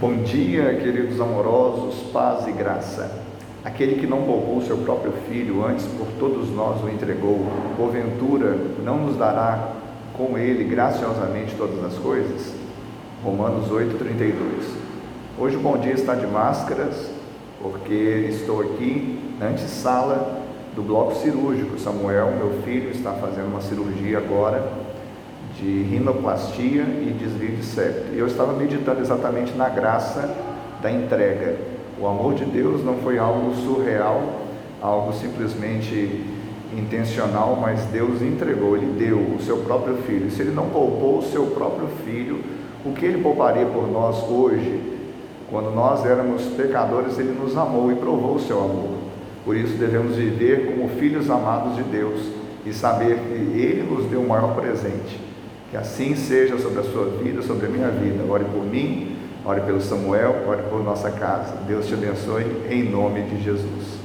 Bom dia, queridos amorosos, paz e graça. Aquele que não poupou seu próprio filho, antes por todos nós o entregou, porventura não nos dará com ele graciosamente todas as coisas? Romanos 8:32. Hoje o bom dia está de máscaras, porque estou aqui na antessala do bloco cirúrgico. Samuel, meu filho, está fazendo uma cirurgia agora de rinoplastia e desvio de septo. E eu estava meditando exatamente na graça da entrega. O amor de Deus não foi algo surreal, algo simplesmente intencional, mas Deus entregou, Ele deu o seu próprio filho. Se Ele não poupou o seu próprio filho, o que Ele pouparia por nós hoje? Quando nós éramos pecadores, Ele nos amou e provou o seu amor. Por isso devemos viver como filhos amados de Deus e saber que Ele nos deu o maior presente que assim seja sobre a sua vida, sobre a minha vida. Ore por mim, ore pelo Samuel, ore por nossa casa. Deus te abençoe em nome de Jesus.